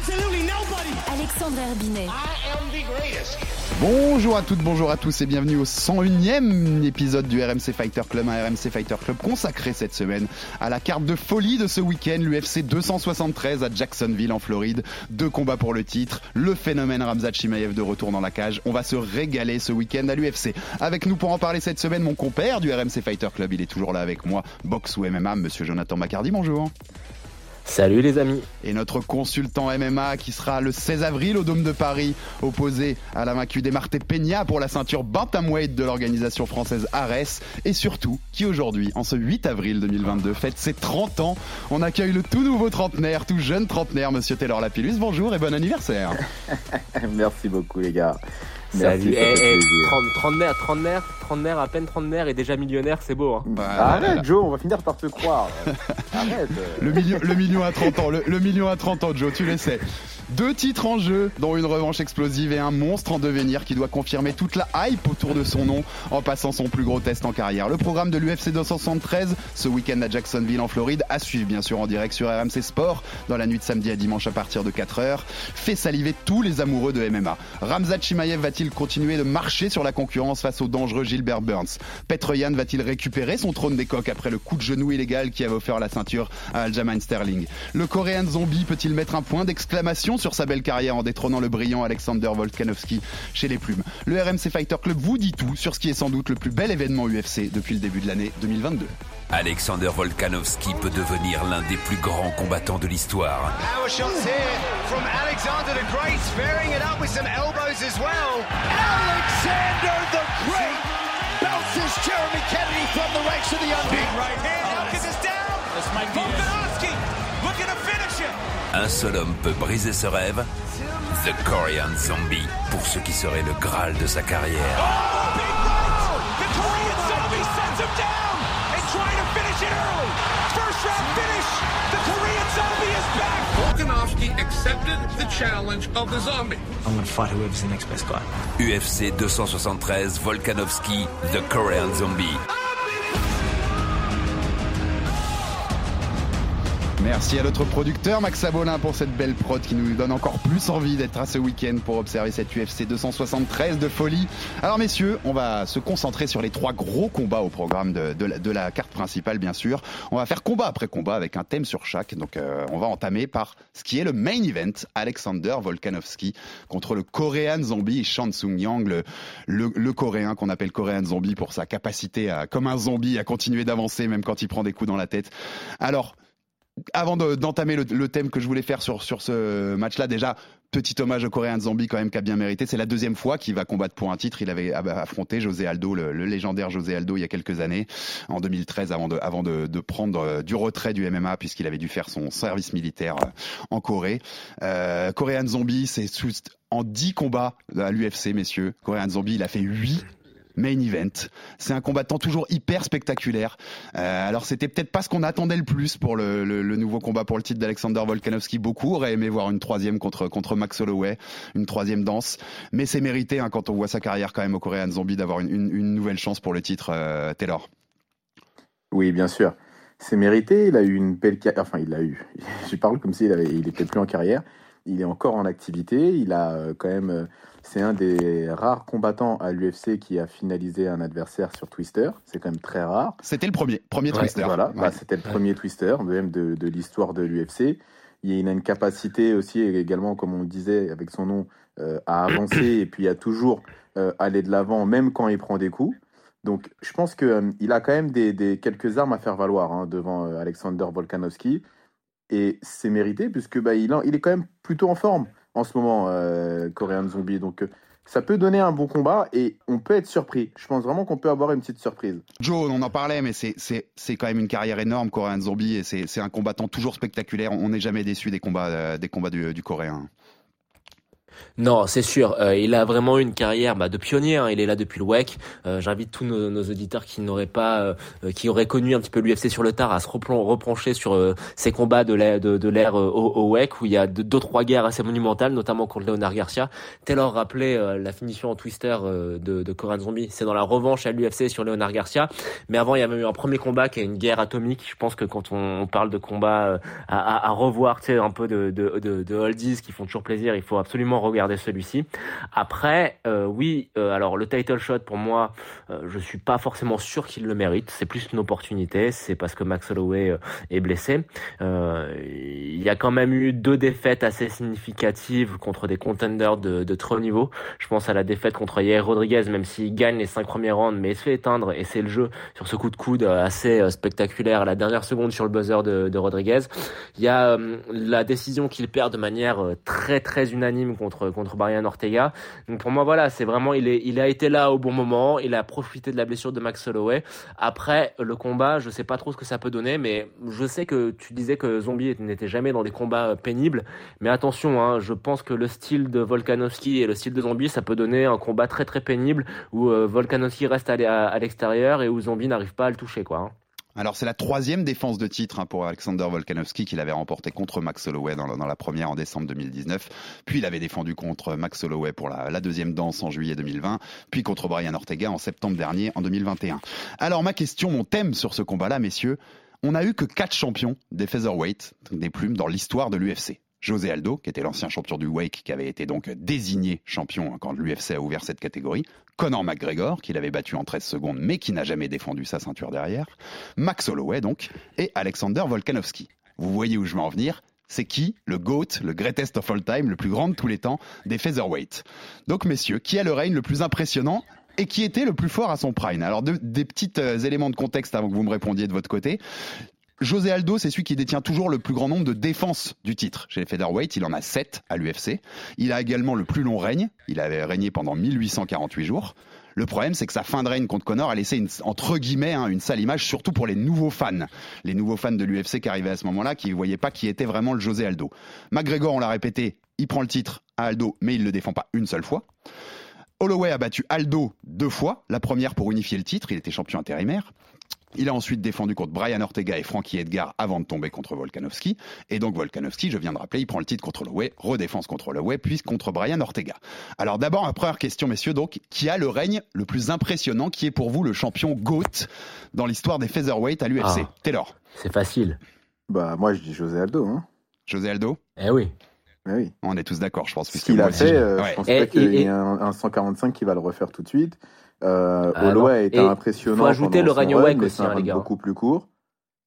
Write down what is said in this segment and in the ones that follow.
absolutely nobody. Alexandre Herbinet. I am the greatest. Bonjour à toutes, bonjour à tous et bienvenue au 101e épisode du RMC Fighter Club, un RMC Fighter Club consacré cette semaine à la carte de folie de ce week-end, l'UFC 273 à Jacksonville en Floride. Deux combats pour le titre, le phénomène Ramzat Chimaev de retour dans la cage. On va se régaler ce week-end à l'UFC. Avec nous pour en parler cette semaine, mon compère du RMC Fighter Club, il est toujours là avec moi, boxe ou MMA, monsieur Jonathan Macardy, bonjour. Salut les amis. Et notre consultant MMA qui sera le 16 avril au Dôme de Paris, opposé à la vaincue des Marté Peña pour la ceinture Bantamweight de l'organisation française Ares. Et surtout, qui aujourd'hui, en ce 8 avril 2022, fête ses 30 ans. On accueille le tout nouveau trentenaire, tout jeune trentenaire, monsieur Taylor Lapillus. Bonjour et bon anniversaire. Merci beaucoup les gars. Salut. Merci, ça Eh, fait eh, plaisir. trente- trentenaire, trentenaire, trentenaire, à peine trentenaire et déjà millionnaire, c'est beau. Hein. Bah, Arrête Joe, on va finir par te croire. Arrête. Le million, le million à 30 ans, le, le million à 30 ans, Joe, tu le sais. Deux titres en jeu, dont une revanche explosive et un monstre en devenir qui doit confirmer toute la hype autour de son nom en passant son plus gros test en carrière. Le programme de l'UFC 273, ce week-end à Jacksonville en Floride, à suivre bien sûr en direct sur RMC Sport dans la nuit de samedi à dimanche à partir de 4h, fait saliver tous les amoureux de MMA. Ramzat Chimaev va-t-il continuer de marcher sur la concurrence face au dangereux Gilbert Burns? Petroyan va-t-il récupérer son trône des coqs après le coup de genou illégal qui avait offert la ceinture à Aljamain Sterling? Le Coréen Zombie peut-il mettre un point d'exclamation sur sa belle carrière en détrônant le brillant Alexander Volkanovski chez les plumes? Le RMC Fighter Club vous dit tout sur ce qui est sans doute le plus bel événement UFC depuis le début de l'année 2022. Alexander Volkanovski peut devenir l'un des plus grands combattants de l'histoire. Power shots here from Alexander the Great, sparing it up with some elbows as well. Alexander the Great bounces Jeremy Kennedy from the ranks of the under. Big right hand, Elkins is down. Volkanovski looking to finish him. Un seul homme peut briser ce rêve. The Korean Zombie, pour ce qui serait le Graal de sa carrière. Oh, big right! The Korean zombie sends him down and trying to finish it early. First round finish. The Korean zombie is back. Volkanovski accepted the challenge of the zombie. I'm gonna fight whoever's the next best guy. UFC 273, Volkanovski, The Korean Zombie. Merci à notre producteur Max Abolin pour cette belle prod qui nous donne encore plus envie d'être à ce week-end pour observer cette UFC 273 de folie. Alors messieurs, on va se concentrer sur les trois gros combats au programme de, la, carte principale bien sûr. On va faire combat après combat avec un thème sur chaque. Donc euh, on va entamer par ce qui est le main event, Alexander Volkanovski contre le Korean Zombie Chan Sung Yang, le, le, le Coréen qu'on appelle Korean Zombie pour sa capacité à, comme un zombie, à continuer d'avancer même quand il prend des coups dans la tête. Alors avant de- d'entamer le, thème que je voulais faire sur, sur ce match-là, déjà, petit hommage au Coréen Zombie quand même qui a bien mérité. C'est la deuxième fois qu'il va combattre pour un titre. Il avait affronté José Aldo, le, légendaire José Aldo, il y a quelques années, en 2013, avant de, prendre euh, du retrait du MMA puisqu'il avait dû faire son service militaire euh, en Corée. Euh, Coréen Zombie, c'est en 10 combats à l'UFC, messieurs. Coréen Zombie, il a fait 8 main event. C'est un combattant toujours hyper spectaculaire. Euh, alors c'était peut-être pas ce qu'on attendait le plus pour le, nouveau combat pour le titre d'Alexander Volkanovski. Beaucoup auraient aimé voir une troisième contre contre Max Holloway, une troisième danse, mais c'est mérité hein, quand on voit sa carrière quand même au Korean Zombie d'avoir une nouvelle chance pour le titre. euh, Taylor. Oui, bien sûr. C'est mérité. Il a eu une belle carrière. Enfin, il l'a eu. Je parle comme s'il avait... il était plus en carrière. Il est encore en activité. Il a euh, quand même. euh, C'est un des rares combattants à l'UFC qui a finalisé un adversaire sur Twister. C'est quand même très rare. C'était le premier, premier Ouais, twister. Voilà, Ouais. bah, c'était le premier twister, même de, de l'histoire de l'UFC. Il a une capacité aussi, également, comme on le disait, avec son nom, euh, à avancer et puis à toujours euh, aller de l'avant, même quand il prend des coups. Donc, je pense qu'il a quand même des, des- quelques armes à faire valoir hein, devant euh, Alexander Volkanovski. Et c'est mérité, puisque bah, il, est quand même plutôt en forme en ce moment, euh, Korean Zombie. Donc, euh, ça peut donner un bon combat et on peut être surpris. Je pense vraiment qu'on peut avoir une petite surprise. Joe, on en parlait, mais c'est quand même une carrière énorme, Coréen Zombie, et c'est un combattant toujours spectaculaire. On n'est jamais déçu des combats, euh, des combats du, du Coréen. Non, c'est sûr. Euh, il a vraiment une carrière bah, de pionnier. Hein. Il est là depuis le WEC. Euh, J'invite tous nos, nos, auditeurs qui n'auraient pas, euh, qui auraient connu un petit peu l'UFC sur le tard, à se replancher sur euh, ces combats de l'ère de, de l'ère au, au, WEC où il y a deux, deux, trois guerres assez monumentales, notamment contre Leonard Garcia. Taylor rappelait la finition en twister de, de Zombie. C'est dans la revanche à l'UFC sur Leonard Garcia. Mais avant, il y avait eu un premier combat qui est une guerre atomique. Je pense que quand on, on parle de combat à, à, à, revoir, tu sais, un peu de, de, de, de oldies qui font toujours plaisir, il faut absolument regarder celui-ci. Après, euh, oui, euh, alors le title shot pour moi, euh, je suis pas forcément sûr qu'il le mérite. C'est plus une opportunité. C'est parce que Max Holloway euh, est blessé. Il y a quand même eu deux défaites assez significatives contre des contenders de, de très haut niveau. Je pense à la défaite contre Yair Rodriguez, même s'il gagne les cinq premiers rounds, mais il se fait éteindre et c'est le jeu sur ce coup de coude assez spectaculaire à la dernière seconde sur le buzzer de Rodriguez. Il y a la décision qu'il perd de manière très très unanime contre contre Brian Ortega. Donc pour moi voilà, c'est vraiment il est il a été là au bon moment, il a profité de la blessure de Max Holloway. Après le combat, je sais pas trop ce que ça peut donner, mais je sais que tu disais que Zombie n'était jamais dans des combats pénibles, mais attention, hein, je pense que le style de Volkanovski et le style de Zombie, ça peut donner un combat très très pénible où euh, Volkanovski reste à, à l'extérieur et où Zombie n'arrive pas à le toucher quoi. Hein. Alors c'est la troisième défense de titre hein, pour Alexander Volkanovski qu'il avait remporté contre Max Holloway dans la, première en décembre 2019. Puis il avait défendu contre Max Holloway pour la, la, deuxième danse en juillet 2020. Puis contre Brian Ortega en septembre dernier en 2021. Alors ma question, mon thème sur ce combat-là, messieurs, on n'a eu que quatre champions des featherweight, des plumes, dans l'histoire de l'UFC. José Aldo, qui était l'ancien champion du Wake, qui avait été donc désigné champion quand l'UFC a ouvert cette catégorie. Conor McGregor, qui l'avait battu en 13 secondes, mais qui n'a jamais défendu sa ceinture derrière. Max Holloway, donc, et Alexander Volkanovski. Vous voyez où je veux en venir c'est qui le GOAT, le greatest of all time, le plus grand de tous les temps des featherweight. Donc messieurs, qui a le règne le plus impressionnant et qui était le plus fort à son prime? Alors de, des petits euh, éléments de contexte avant que vous me répondiez de votre côté. José Aldo, c'est celui qui détient toujours le plus grand nombre de défenses du titre. Chez les featherweight, il en a 7 à l'UFC. Il a également le plus long règne. Il avait régné pendant 1848 jours. Le problème, c'est que sa fin de règne contre Connor a laissé une, entre guillemets hein, une sale image, surtout pour les nouveaux fans, les nouveaux fans de l'UFC qui arrivaient à ce moment-là, qui ne voyaient pas qui était vraiment le José Aldo. McGregor, on l'a répété, il prend le titre à Aldo, mais il ne le défend pas une seule fois. Holloway a battu Aldo deux fois, la première pour unifier le titre, il était champion intérimaire. Il a ensuite défendu contre Brian Ortega et Frankie Edgar avant de tomber contre Volkanovski. Et donc Volkanovski, je viens de rappeler, il prend le titre contre Holloway, redéfense contre Holloway, puis contre Brian Ortega. Alors d'abord, ma première question, messieurs, donc, qui a le règne le plus impressionnant, qui est pour vous le champion GOAT dans l'histoire des featherweight à l'UFC ah, Taylor? C'est facile. Bah moi je dis José Aldo. Hein. José Aldo? Eh oui. Eh oui. On est tous d'accord, je pense. Ce qu'il a fait, euh, ouais. je pense et, pas qu'il y ait un, un 145 qui va le refaire tout de suite. Euh, ah Holloway été impressionnant. Il faut ajouter le règne Wake aussi, hein, les gars. beaucoup plus court.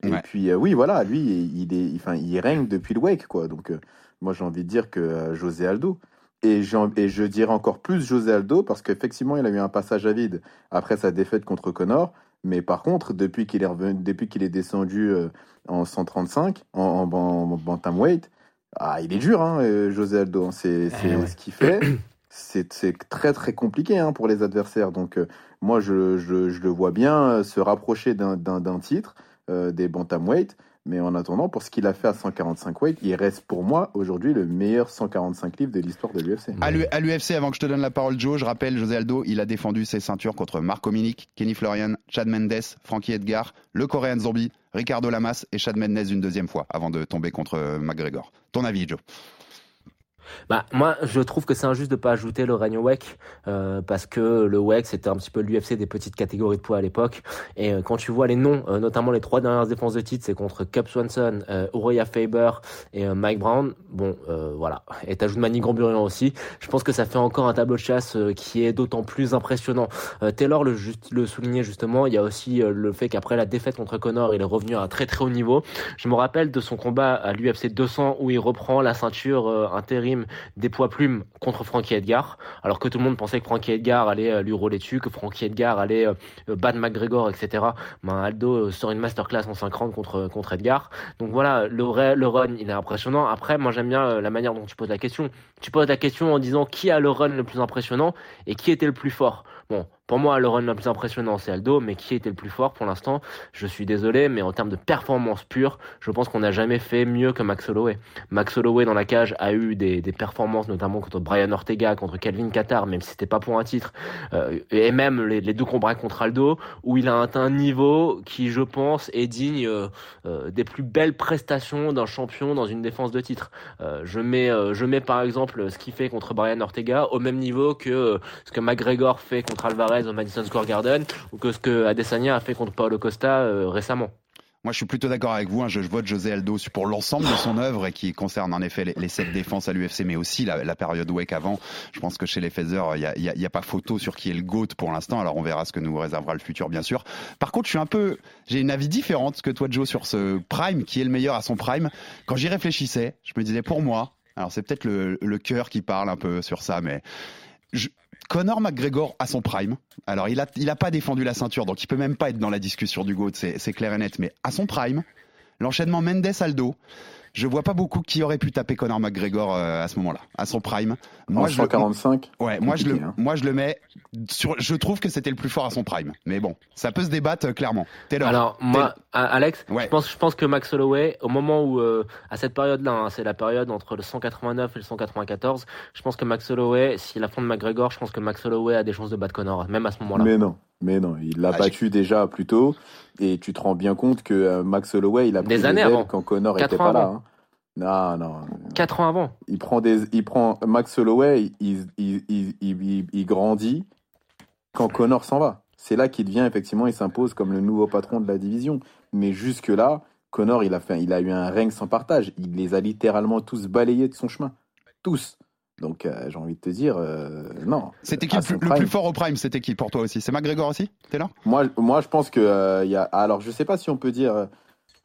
Et ouais. puis, euh, oui, voilà, lui, il, est, enfin, il règne depuis le Wake, quoi. Donc, euh, moi, j'ai envie de dire que euh, José Aldo. Et, et, je dirais encore plus José Aldo, parce qu'effectivement, il a eu un passage à vide après sa défaite contre Connor. Mais par contre, depuis qu'il est, revenu, depuis qu'il est descendu euh, en 135, en, en, en bantamweight, ah, il est dur, hein, José Aldo. C'est eh ouais. ce qu'il fait. c'est très très compliqué hein, pour les adversaires. Donc euh, moi je, le vois bien euh, se rapprocher d'un titre euh, des bantamweight. Mais en attendant, pour ce qu'il a fait à 145 weight, il reste pour moi aujourd'hui le meilleur 145 livres de l'histoire de l'UFC. À l'UFC, avant que je te donne la parole, Joe, je rappelle, José Aldo, il a défendu ses ceintures contre Marco Minic, Kenny Florian, Chad Mendes, Frankie Edgar, le Coréen Zombie, Ricardo Lamas et Chad Mendes une deuxième fois avant de tomber contre McGregor. Ton avis, Joe? Bah, moi, je trouve que c'est injuste de pas ajouter le règne WEC, euh, parce que le WEC, c'était un petit peu l'UFC des petites catégories de poids à l'époque. Et euh, quand tu vois les noms, euh, notamment les trois dernières défenses de titre, c'est contre Cup Swanson, euh, Uriah Faber et euh, Mike Brown. Bon, voilà. Et t'ajoutes Manny Gramburian aussi. Je pense que ça fait encore un tableau de chasse qui est d'autant plus impressionnant. Taylor le, juste, le soulignait justement. Il y a aussi le fait qu'après la défaite contre Connor, il est revenu à un très très haut niveau. Je me rappelle de son combat à l'UFC 200 où il reprend la ceinture intérim des poids plumes contre Frankie Edgar, alors que tout le monde pensait que Frankie Edgar allait euh, lui rouler dessus, que Frankie Edgar allait euh, battre McGregor, etc. Ben, Aldo sort une masterclass en 50 contre, contre Edgar. Donc voilà, le, le run, il est impressionnant. Après, moi j'aime bien la manière dont tu poses la question. Tu poses la question en disant qui a le run le plus impressionnant et qui était le plus fort. Bon, pour moi, le run le plus impressionnant, c'est Aldo, mais qui était le plus fort pour l'instant? Je suis désolé, mais en termes de performance pure, je pense qu'on n'a jamais fait mieux que Max Holloway. Max Holloway dans la cage a eu des, des performances, notamment contre Brian Ortega, contre Calvin Qatar, même si c'était pas pour un titre, euh, et même les, les, deux combats contre Aldo, où il a atteint un niveau qui, je pense, est digne euh, euh des plus belles prestations d'un champion dans une défense de titre. Euh, je mets, euh, je mets par exemple ce qu'il fait contre Brian Ortega au même niveau que ce que McGregor fait contre Alvarez au Madison Square Garden ou que ce que Adesanya a fait contre Paulo Costa euh, récemment. Moi, je suis plutôt d'accord avec vous. Hein. Je, vote José Aldo pour l'ensemble de son œuvre et qui concerne en effet les, sept défenses à l'UFC, mais aussi la, période WEC avant. Je pense que chez les Feather, il n'y a, pas photo sur qui est le GOAT pour l'instant. Alors, on verra ce que nous réservera le futur, bien sûr. Par contre, je suis un peu, j'ai une avis différente que toi, Joe, sur ce Prime, qui est le meilleur à son Prime. Quand j'y réfléchissais, je me disais, pour moi, alors c'est peut-être le, le cœur qui parle un peu sur ça, mais je, Conor McGregor à son prime. Alors, il a, il a pas défendu la ceinture, donc il peut même pas être dans la discussion du GOAT, c'est clair et net. Mais à son prime, l'enchaînement Mendes-Aldo, je vois pas beaucoup qui aurait pu taper Conor McGregor euh, à ce moment-là, à son prime. Moi, je 145. ouais, moi je le, hein. moi je le mets sur. Je trouve que c'était le plus fort à son prime. Mais bon, ça peut se débattre euh, clairement. Taylor. Alors moi, Alex, je pense, je pense que Max Holloway, au moment où, euh, à cette période-là, hein, c'est la période entre le 189 et le 194. Je pense que Max Holloway, s'il affronte McGregor, je pense que Max Holloway a des chances de battre Conor, même à ce moment-là. Mais non. Mais non, il l'a ah, battu déjà plus tôt, et tu te rends bien compte que Max Holloway, il a pris des années avant. quand Connor était pas là. Hein. Non, non. Quatre ans avant. Il prend, des, il prend Max Holloway, il, il, il, il grandit quand Connor s'en va. C'est là qu'il devient, effectivement, il s'impose comme le nouveau patron de la division. Mais jusque-là, Connor, il a, fait, il a eu un règne sans partage. Il les a littéralement tous balayés de son chemin. Tous. Donc euh, j'ai envie de te dire, euh, non. C'était qui le, plus fort au prime C'était qui pour toi aussi? C'est McGregor aussi? T'es là? Moi, moi, je pense que euh, y a. Alors, je sais pas si on peut dire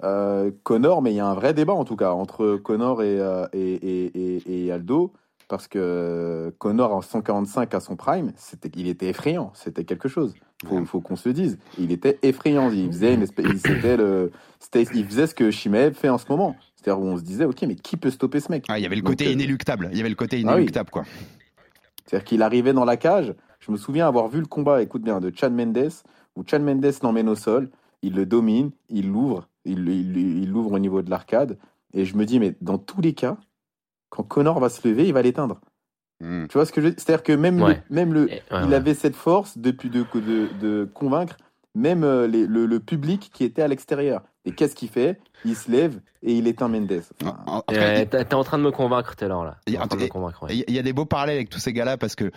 euh, Connor, mais il y a un vrai débat en tout cas entre Connor et, euh, et, Aldo, parce que Connor en 145 à son prime, c'était, il était effrayant, c'était quelque chose. Il faut, qu'on se le dise. Il était effrayant. Il faisait, une espèce, il, le, il faisait ce que Shimev fait en ce moment. C'est-à-dire où on se disait, ok, mais qui peut stopper ce mec ah, Il y avait le côté euh, inéluctable. Il y avait le côté ah inéluctable, quoi. C'est-à-dire qu'il arrivait dans la cage. Je me souviens avoir vu le combat, écoute bien, de Chad Mendes, où Chad Mendes l'emmène au sol, il le domine, il l'ouvre, il l'ouvre au niveau de l'arcade. Et je me dis, mais dans tous les cas, quand Connor va se lever, il va l'éteindre. Hmm. Tu vois ce que je C'est-à-dire que même, le, même le, il avait cette force depuis de, de, de convaincre même euh, les, le, public qui était à l'extérieur. Et qu'est-ce qu'il fait? Il se lève et il éteint Mendes. Enfin, T'es en train de me convaincre, Taylor, là. Il y, y, a des beaux parallèles avec tous ces gars-là parce que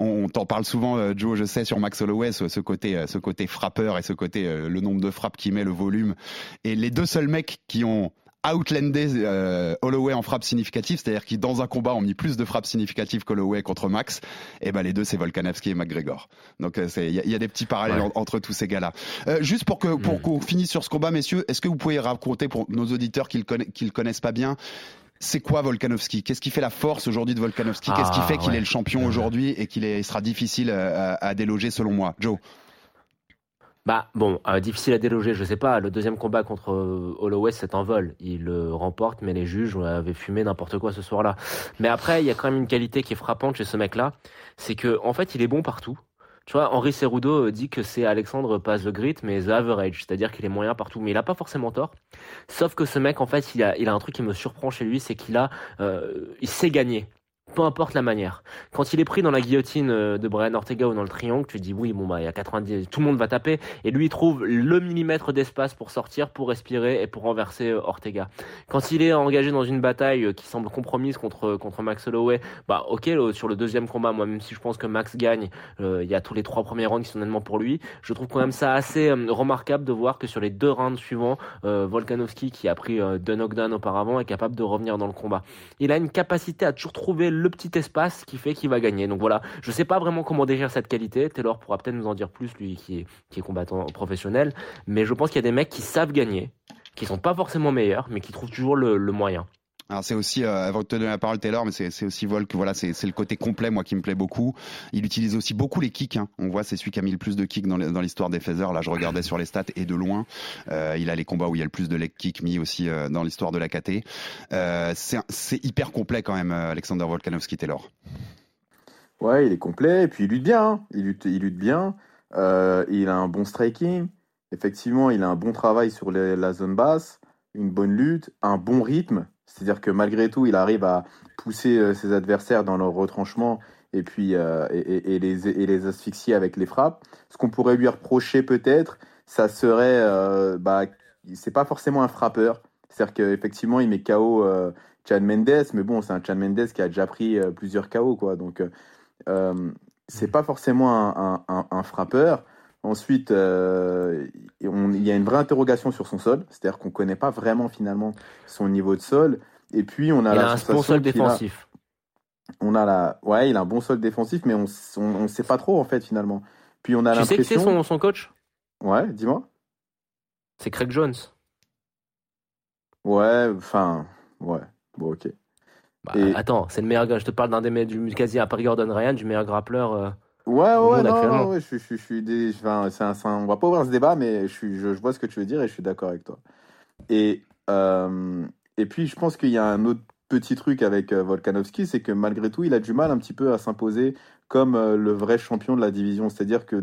on t'en parle souvent, euh, Joe, je sais, sur Max Holloway, ce, côté, euh, ce côté frappeur et ce côté, euh, le nombre de frappes qui met, le volume. Et les deux seuls mecs qui ont outlandé Holloway en frappe significative, c'est-à-dire qui dans un combat ont mis plus de frappes significatives qu'Holloway contre Max, et eh ben les deux c'est Volkanovski et McGregor. Donc il y, a des petits parallèles entre tous ces gars-là. juste pour que pour hmm. qu'on finisse sur ce combat, messieurs, est-ce que vous pouvez raconter pour nos auditeurs qui le, qui le connaissent pas bien, c'est quoi Volkanovski? Qu'est-ce qui fait la force aujourd'hui de Volkanovski? Qu'est-ce qui ah, fait qu'il est le champion aujourd'hui et qu'il sera difficile à, déloger selon moi? Joe bah bon, euh, difficile à déloger, je sais pas. Le deuxième combat contre euh, Holloway, c'est un vol. Il le remporte, mais les juges avaient fumé n'importe quoi ce soir-là. Mais après, il y a quand même une qualité qui est frappante chez ce mec-là, c'est que en fait, il est bon partout. Tu vois, Henri Cerudo euh, dit que c'est Alexandre pas the grit, mais the average, c'est-à-dire qu'il est moyen partout. Mais il a pas forcément tort. Sauf que ce mec, en fait, il a, il a un truc qui me surprend chez lui, c'est qu'il a, euh, il sait gagner peu importe la manière. Quand il est pris dans la guillotine euh, de Brian Ortega ou dans le triangle, tu dis oui, bon bah il y a 90, tout le monde va taper, et lui il trouve le millimètre d'espace pour sortir, pour respirer et pour renverser euh, Ortega. Quand il est engagé dans une bataille euh, qui semble compromise contre contre Max Holloway, bah ok sur le deuxième combat, moi même si je pense que Max gagne, il y a tous les trois premiers rounds qui sont nettement pour lui, je trouve quand même ça assez remarquable de voir que sur les deux rounds suivants, Volkanovski qui a pris deux knockdowns auparavant est capable de revenir dans le combat. Il a une capacité à toujours trouver le petit espace qui fait qu'il va gagner. Donc voilà, je sais pas vraiment comment décrire cette qualité. Taylor pourra peut-être nous en dire plus, lui qui est, combattant professionnel. Mais je pense qu'il y a des mecs qui savent gagner, qui sont pas forcément meilleurs, mais qui trouvent toujours le, moyen. Alors c'est aussi, euh, avant de te donner la parole Taylor, mais c'est aussi Volk, voilà, c'est le côté complet, moi, qui me plaît beaucoup. Il utilise aussi beaucoup les kicks. Hein. On voit, c'est celui qui a mis le plus de kicks dans l'histoire des Feathers. Là, je regardais sur les stats et de loin. Euh, il a les combats où il y a le plus de leg kicks mis aussi euh, dans l'histoire de la KT. Euh, c'est hyper complet quand même, Alexander Volkanovski Taylor. Ouais, il est complet, et puis il lutte bien. Hein. Il lutte bien. il a un bon striking. Effectivement, il a un bon travail sur la zone basse, une bonne lutte, un bon rythme. C'est-à-dire que malgré tout, il arrive à pousser euh, ses adversaires dans leur retranchement et puis euh, et, les, et les asphyxier avec les frappes. Ce qu'on pourrait lui reprocher peut-être, ça serait, euh, bah, c'est pas forcément un frappeur. C'est-à-dire qu'effectivement, il met KO euh, Chad Mendes, mais bon, c'est un Chad Mendes qui a déjà pris plusieurs KO, quoi. Donc, c'est pas forcément un, un, un frappeur. Ensuite, euh, il y a une vraie interrogation sur son sol, c'est-à-dire qu'on ne connaît pas vraiment finalement son niveau de sol. Et puis, on a il a un bon sol défensif. on a la, ouais, il a un bon sol défensif, mais on ne sait pas trop en fait finalement. Puis on a tu sais qui c'est son, son coach? Ouais, dis-moi. C'est Craig Jones. Ouais, enfin, ouais, bon, ok. Bah, attends, c'est le meilleur. Je te parle d'un des du quasi à Paris Gordon Ryan, du meilleur grappleur. Euh, Ouais, ouais, non, non, je, je, je, suis des, enfin, un, on va pas ouvrir ce débat, mais je, suis, je, vois ce que tu veux dire et je suis d'accord avec toi. Et, euh, et puis, je pense qu'il y a un autre petit truc avec euh, Volkanovski, c'est que malgré tout, il a du mal un petit peu à s'imposer comme euh, le vrai champion de la division. C'est-à-dire que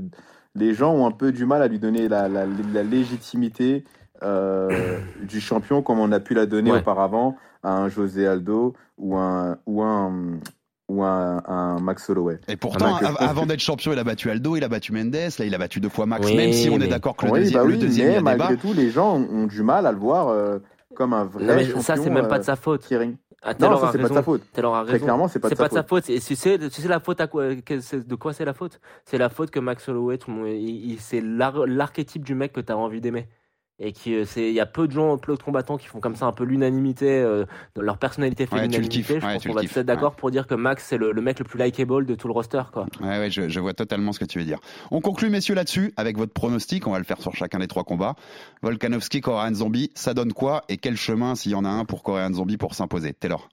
les gens ont un peu du mal à lui donner la, la, la légitimité euh, du champion comme on a pu la donner auparavant à un José Aldo ou un, ou un, ou un, Max Holloway. Et pourtant, avant d'être champion, il a battu Aldo, il a battu Mendes, là il a battu deux fois Max, même si on est d'accord que le, oui, deuxième, bah le deuxième, mais malgré tout, les gens ont, du mal à le voir euh, comme un vrai non, mais champion. Ça, c'est même pas de sa euh, faute. Ah, non, ça c'est pas de sa faute. Très clairement, c'est pas, de, sa, pas de sa faute. Et tu sais, tu sais la faute à quoi De quoi c'est la faute? C'est la faute que Max Holloway, c'est l'archétype du mec que tu as envie d'aimer et qui euh, c'est il y a peu de gens peu de combattants qui font comme ça un peu l'unanimité euh, leur personnalité fait l'unanimité je pense qu'on va être d'accord pour dire que Max c'est le, mec le plus likable de tout le roster quoi. Ouais ouais je, je, vois totalement ce que tu veux dire. On conclut messieurs là-dessus avec votre pronostic. On va le faire sur chacun des trois combats. Volkanovski Korean Zombie ça donne quoi et quel chemin s'il y en a un pour Korean Zombie pour s'imposer? Taylor.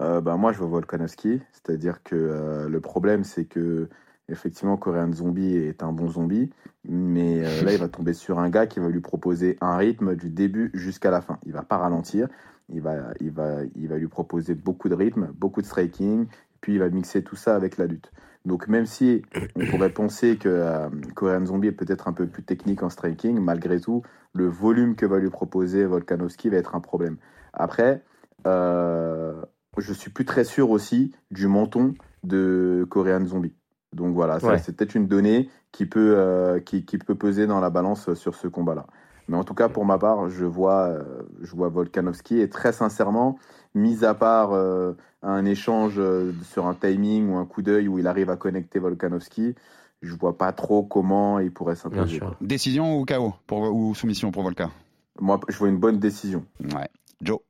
Euh, bah moi je vois Volkanovski. C'est-à-dire que euh, le problème c'est que Effectivement, Korean Zombie est un bon zombie, mais euh, là, il va tomber sur un gars qui va lui proposer un rythme du début jusqu'à la fin. Il va pas ralentir, il va, il va, il va lui proposer beaucoup de rythme, beaucoup de striking, puis il va mixer tout ça avec la lutte. Donc même si on pourrait penser que euh, Korean Zombie est peut-être un peu plus technique en striking, malgré tout, le volume que va lui proposer Volkanovski va être un problème. Après, euh, je suis plus très sûr aussi du menton de Korean Zombie. Donc voilà, c'est peut-être une donnée qui peut, euh, qui, peut peser dans la balance sur ce combat-là. Mais en tout cas, pour ma part, je vois, euh, je vois Volkanovski et très sincèrement, mis à part euh, un échange sur un timing ou un coup d'œil où il arrive à connecter Volkanovski, je vois pas trop comment il pourrait s'imposer. Décision ou KO pour, ou soumission pour Volka? Moi, je vois une bonne décision. Ouais. Joe?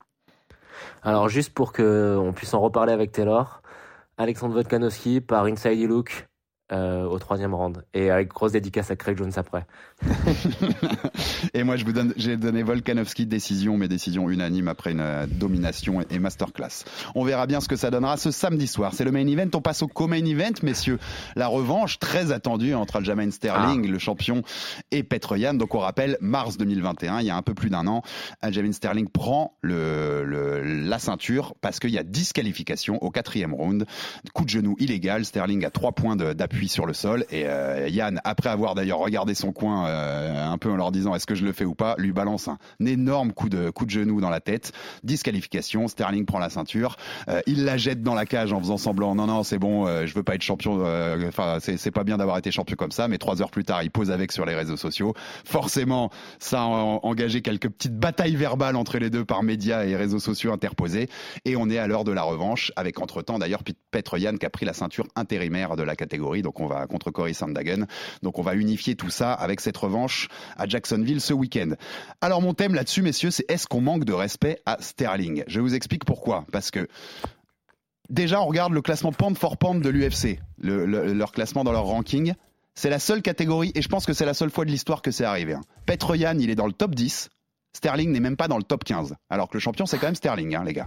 Alors, juste pour qu'on puisse en reparler avec Taylor, Alexandre Volkanovski par Inside Look euh, au troisième round. Et avec grosse dédicace à Craig Jones après. et moi, je vous donne, j'ai donné Volkanovski décision, mais décision unanime après une euh, domination et masterclass. On verra bien ce que ça donnera ce samedi soir. C'est le main event. On passe au co-main event, messieurs. La revanche très attendue entre Aljamain Sterling, ah. le champion, et Petr Yan. Donc, on rappelle, mars 2021, il y a un peu plus d'un an, Aljamain Sterling prend le, le, la ceinture parce qu'il y a disqualification au quatrième round. Coup de genou illégal. Sterling a trois points d'appui sur le sol. Et euh, Yann, après avoir d'ailleurs regardé son coin euh, un peu en leur disant est-ce que je le fais ou pas, lui balance un, énorme coup de coup de genou dans la tête. Disqualification. Sterling prend la ceinture. Euh, il la jette dans la cage en faisant semblant non non c'est bon, je veux pas être champion. Enfin c'est pas bien d'avoir été champion comme ça. Mais trois heures plus tard, il pose avec sur les réseaux sociaux. Forcément, ça a engagé quelques petites batailles verbales entre les deux par médias et réseaux sociaux interposés. Et on est à l'heure de la revanche avec entre temps d'ailleurs Petre Yann qui a pris la ceinture intérimaire de la catégorie donc on va contre Cory Sandhagen. Donc on va unifier tout ça avec cette revanche à Jacksonville ce week-end. Alors mon thème là-dessus, messieurs, c'est est-ce qu'on manque de respect à Sterling? Je vous explique pourquoi. Parce que déjà, on regarde le classement pound for pound de l'UFC, leur classement dans leur ranking. C'est la seule catégorie, et je pense que c'est la seule fois de l'histoire que c'est arrivé. Hein. Petr Yan, il est dans le top 10. Sterling n'est même pas dans le top 15. Alors que le champion, c'est quand même Sterling, hein, les gars.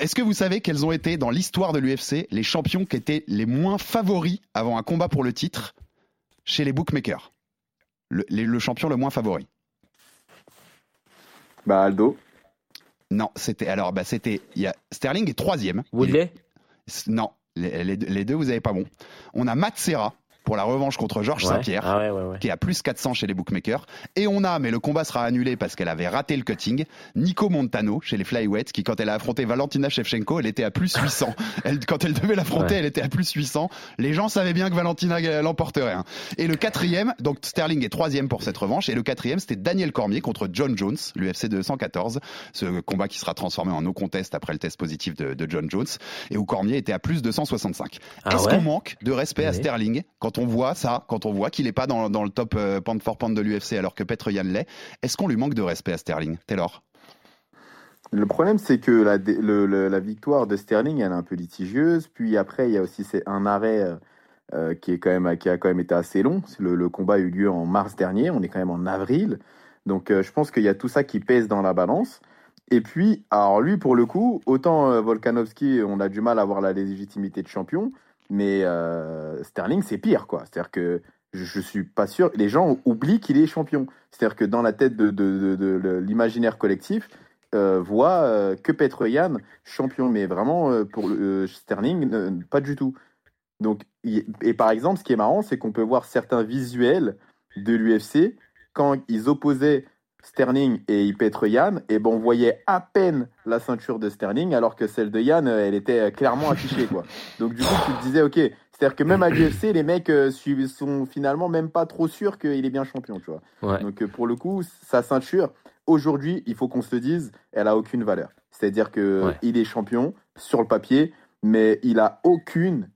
Est-ce que vous savez quels ont été dans l'histoire de l'UFC les champions qui étaient les moins favoris avant un combat pour le titre chez les bookmakers? Le, les- le champion le moins favori Bah, Aldo. Non, c'était alors bah c'était il y a Sterling est troisième. Woodley? Il- Non, les, les- les deux vous avez pas bon. On a Matt Serra pour la revanche contre Georges Ouais. Saint-Pierre. Ah ouais, ouais, ouais. qui est à plus 400 chez les bookmakers. Et on a, mais le combat sera annulé parce qu'elle avait raté le cutting, Nico Montano chez les flyweights, qui quand elle a affronté Valentina Shevchenko, elle était à plus 800. Elle, quand elle devait l'affronter, elle était à plus 800. Les gens savaient bien que Valentina euh, l'emporterait. hein. Et le quatrième, donc Sterling est troisième pour cette revanche, et le quatrième c'était Daniel Cormier contre John Jones, l'UFC 214, ce combat qui sera transformé en no contest après le test positif de, de John Jones, et où Cormier était à plus 265. Ah Est-ce qu'on manque de respect à. Sterling quand on voit ça, quand on voit qu'il n'est pas dans, le top euh, pound for pound de l'UFC alors que Petr Yan l'est Est-ce qu'on lui manque de respect à Sterling Taylor? Le problème, c'est que la, victoire de Sterling, elle est un peu litigieuse. Puis après, il y a aussi un arrêt euh, euh, qui, est quand même, qui a quand même été assez long. Le, combat a eu lieu en mars dernier. On est quand même en avril. Donc, euh, je pense qu'il y a tout ça qui pèse dans la balance. Et puis, alors lui, pour le coup, autant Volkanovski, on a du mal à avoir la légitimité de champion, mais euh, Sterling, c'est pire, quoi. C'est-à-dire que je, je suis pas sûr. Les gens oublient qu'il est champion. C'est-à-dire que dans la tête de, de- de- l'imaginaire collectif, euh, voit euh, que Petr Yan champion, mais vraiment euh, pour euh, Sterling, pas du tout. Donc, et par exemple, ce qui est marrant, c'est qu'on peut voir certains visuels de l'UFC quand ils opposaient Sterling et Petr Yan, et ben on voyait à peine la ceinture de Sterling, alors que celle de Yan, euh, elle était euh, clairement affichée, quoi. Donc du coup, tu te disais, ok, c'est-à-dire que même à l'UFC, les mecs euh, sont finalement même pas trop sûrs qu'il est bien champion, tu vois. Ouais. Donc pour le coup, sa ceinture, aujourd'hui, il faut qu'on se le dise, elle a aucune valeur. C'est-à-dire que Ouais. il est champion sur le papier, mais il a aucune,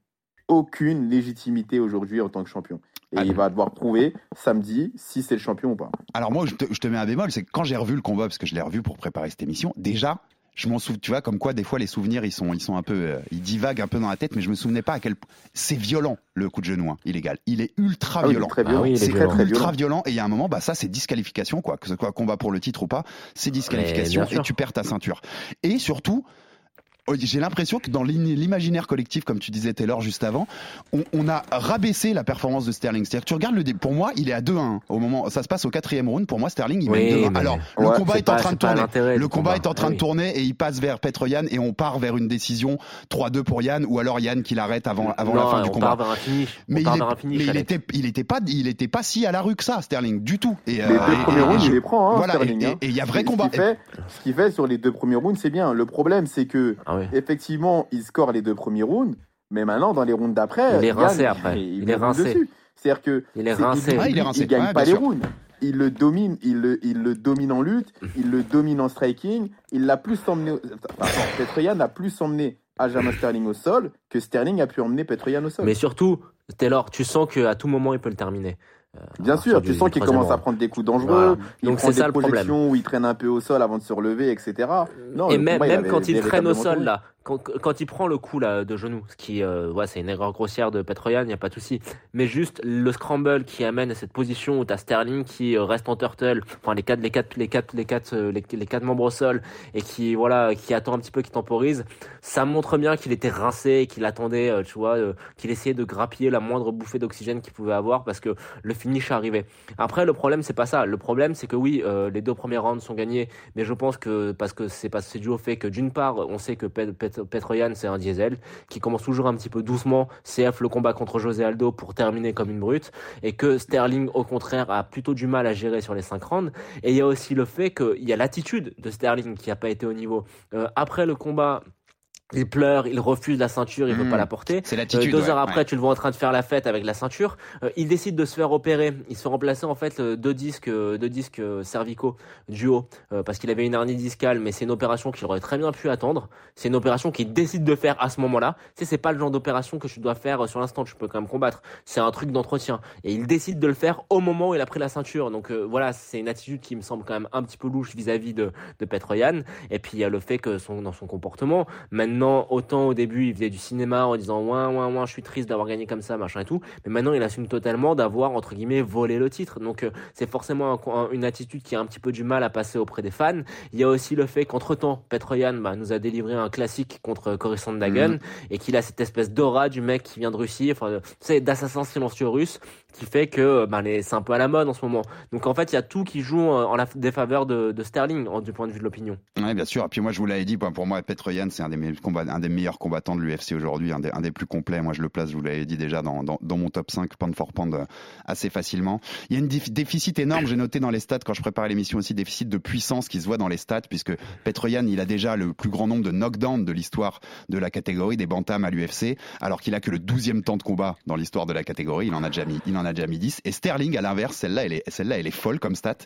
aucune légitimité aujourd'hui en tant que champion. Et Ah, il va devoir prouver samedi si c'est le champion ou pas. Alors moi, je te, je te mets un bémol, c'est que quand j'ai revu le combat, parce que je l'ai revu pour préparer cette émission, déjà, je m'en souviens, tu vois, comme quoi des fois les souvenirs, ils sont, ils sont un peu, euh, ils divaguent un peu dans la tête, mais je me souvenais pas à quel point c'est violent le coup de genou hein, illégal. Il est ultra Ah oui, violent. très violent. Ah oui, il est c'est violent. très ultra violent. violent et il y a un moment, bah ça c'est disqualification quoi, que ce soit combat pour le titre ou pas, c'est disqualification et tu perds ta ceinture. Et surtout. Oh, J'ai l'impression que dans l'im- l'imaginaire collectif, comme tu disais Taylor juste avant, on, on a rabaissé la performance de Sterling. C'est-à-dire que tu regardes le dé- pour moi, il est à 2-1 au moment, ça se passe au quatrième round. Pour moi, Sterling, il Oui, mène 2-1. mais- Alors, le combat est en train de tourner. Le combat combat. est en train Ah de tourner et il passe vers Petr Yan et on part vers une décision 3-2 pour Yann ou alors Yann qui l'arrête avant, avant la fin du on combat. part vers un finish. Mais, on il, part est- vers un finish. mais il Alex. était, il était pas, il était pas si à la rue que ça, Sterling, du tout. Et, Les euh, deux et- premiers et- rounds, il je- les prend, hein, voilà, Sterling. hein. et- il y a vrai Ce combat. qu'il fait, ce qu'il fait sur les deux premiers rounds, c'est bien. Le problème, c'est que Ah oui. effectivement, il score les deux premiers rounds, mais maintenant, dans les rounds d'après, Il est rincé après. Il, est rincé. dessus. C'est-à-dire que Il est rincé. Ah, il est rincé. Il gagne Ouais, pas les sûr. rounds. Il le domine, il le, il le domine en lutte, il le domine en striking. Il l'a plus emmené. Enfin, Petr Yan a plus emmené Aljamain Sterling au sol que Sterling a pu emmener Petr Yan au sol. Mais surtout, Taylor, tu sens qu'à tout moment, il peut le terminer. Euh, Bien sûr, partir tu du- sens du qu'il commence à prendre des coups dangereux, Voilà. il Donc prend c'est des ça le problème. projections où il traîne un peu au sol avant de se relever, etc. Non, et même, combat, il même avait quand il traîne au sol là, quand, quand il prend le coup là de genou, ce qui, euh, ouais, c'est une erreur grossière de Petroyan, il n'y a pas de souci. Mais juste le scramble qui amène à cette position où t'as Sterling qui euh, reste en turtle, enfin les quatre, les quatre, les quatre, les quatre, euh, les, les quatre membres au sol et qui, voilà, qui attend un petit peu, qui temporise. Ça montre bien qu'il était rincé, qu'il attendait, euh, tu vois, euh, qu'il essayait de grappiller la moindre bouffée d'oxygène qu'il pouvait avoir parce que le finish arrivait. Après, le problème c'est pas ça. Le problème c'est que oui, euh, les deux premiers rounds sont gagnés, mais je pense que parce que c'est pas c'est dû au fait que d'une part, on sait que Pet- Pet- Petroyan c'est un diesel qui commence toujours un petit peu doucement, CF le combat contre José Aldo pour terminer comme une brute, et que Sterling au contraire a plutôt du mal à gérer sur les 5 rounds. Et il y a aussi le fait qu'il y a l'attitude de Sterling qui a pas été au niveau. Euh, après le combat. Il pleure, il refuse la ceinture, il veut Mmh. pas la porter. C'est Euh, l'attitude. deux ouais, heures après, ouais. tu le vois en train de faire la fête avec la ceinture. Euh, il décide de se faire opérer. Il se fait remplacer en fait euh, deux disques, euh, deux disques euh, cervicaux du haut euh, parce qu'il avait une hernie discale. Mais c'est une opération qu'il aurait très bien pu attendre. C'est une opération qu'il décide de faire à ce moment-là. Tu sais, c'est pas le genre d'opération que tu dois faire euh, sur l'instant. Tu peux quand même combattre. C'est un truc d'entretien. Et il décide de le faire au moment où il a pris la ceinture. Donc euh, voilà, c'est une attitude qui me semble quand même un petit peu louche vis-à-vis de de Petroyan. Et puis il y a le fait que son dans son comportement, maintenant Maintenant, autant au début, il faisait du cinéma en disant ouin ouin ouin, je suis triste d'avoir gagné comme ça, machin et tout. Mais maintenant, il assume totalement d'avoir entre guillemets volé le titre. Donc, euh, c'est forcément une attitude qui a un petit peu du mal à passer auprès des fans. Il y a aussi le fait qu'entre temps, Petroyan bah, nous a délivré un classique contre Cory Sandhagen mhm. et qu'il a cette espèce d'aura du mec qui vient de Russie, enfin, tu sais, d'assassin silencieux russe qui fait que bah, c'est un peu à la mode en ce moment. Donc en fait, il y a tout qui joue en la défaveur de, de Sterling du point de vue de l'opinion. Oui, bien sûr. Et puis moi, je vous l'avais dit, pour moi, Petroyan, c'est un des, un des meilleurs combattants de l'UFC aujourd'hui, un des, un plus complets. Moi, je le place, je vous l'avais dit déjà, dans, mon top 5, pound for pound, euh, assez facilement. Il y a une déficit énorme, j'ai noté dans les stats, quand je préparais l'émission aussi, déficit de puissance qui se voit dans les stats, puisque Petroyan, il a déjà le plus grand nombre de knockdowns de l'histoire de la catégorie des bantams à l'UFC, alors qu'il a que le 12e temps de combat dans l'histoire de la catégorie. Il en a déjà mis, il en a déjà mis 10. Et Sterling, à l'inverse, celle-là, elle est, celle-là, elle est folle comme stat.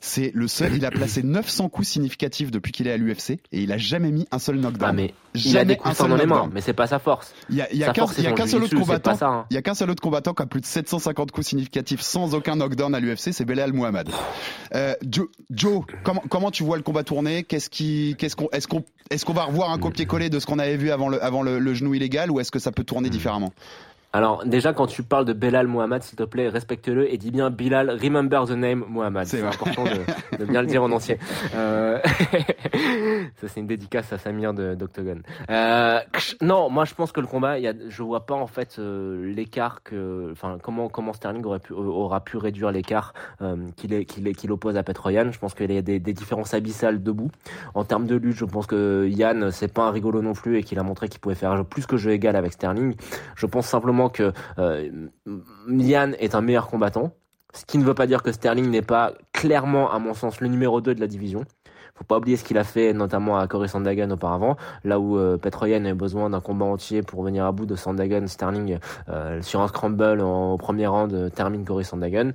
C'est le seul, il a placé 900 coups significatifs depuis qu'il est à l'UFC et il a jamais mis un seul knockdown. Ah il a des coups dans les mains, mais c'est pas sa force. Il y a, y a qu'un seul autre combattant, hein. il y a qu'un seul autre combattant qui a plus de 750 coups significatifs sans aucun knockdown à l'UFC, c'est Belal Muhammad. Euh, Joe, Joe comment, comment tu vois le combat tourner? Qu'est-ce qui, qu'est-ce qu'on, est-ce qu'on, est-ce qu'on va revoir un copier-coller de ce qu'on avait vu avant le, avant le, le genou illégal ou est-ce que ça peut tourner différemment? Alors déjà quand tu parles de Belal Muhammad, s'il te plaît, respecte-le et dis bien Bilal, remember the name Muhammad. C'est important de, de, bien le dire en entier. Euh... Ça c'est une dédicace à Samir d'Octogone. Euh... Non, moi je pense que le combat, y a, je vois pas en fait euh, l'écart que, enfin comment comment Sterling aurait pu, aura pu réduire l'écart euh, qu'il qu'il qu'il oppose à Petroyan. Je pense qu'il y a des, des, différences abyssales debout. En termes de lutte, je pense que Yann c'est pas un rigolo non plus et qu'il a montré qu'il pouvait faire plus que jeu égal avec Sterling. Je pense simplement que euh, Lian est un meilleur combattant, ce qui ne veut pas dire que Sterling n'est pas clairement, à mon sens, le numéro 2 de la division. Faut pas oublier ce qu'il a fait, notamment à Corey Sandagan auparavant, là où euh, Petroyan a besoin d'un combat entier pour venir à bout de Sandagan. Sterling euh, sur un scramble en, au premier round euh, termine Corey Sandagan.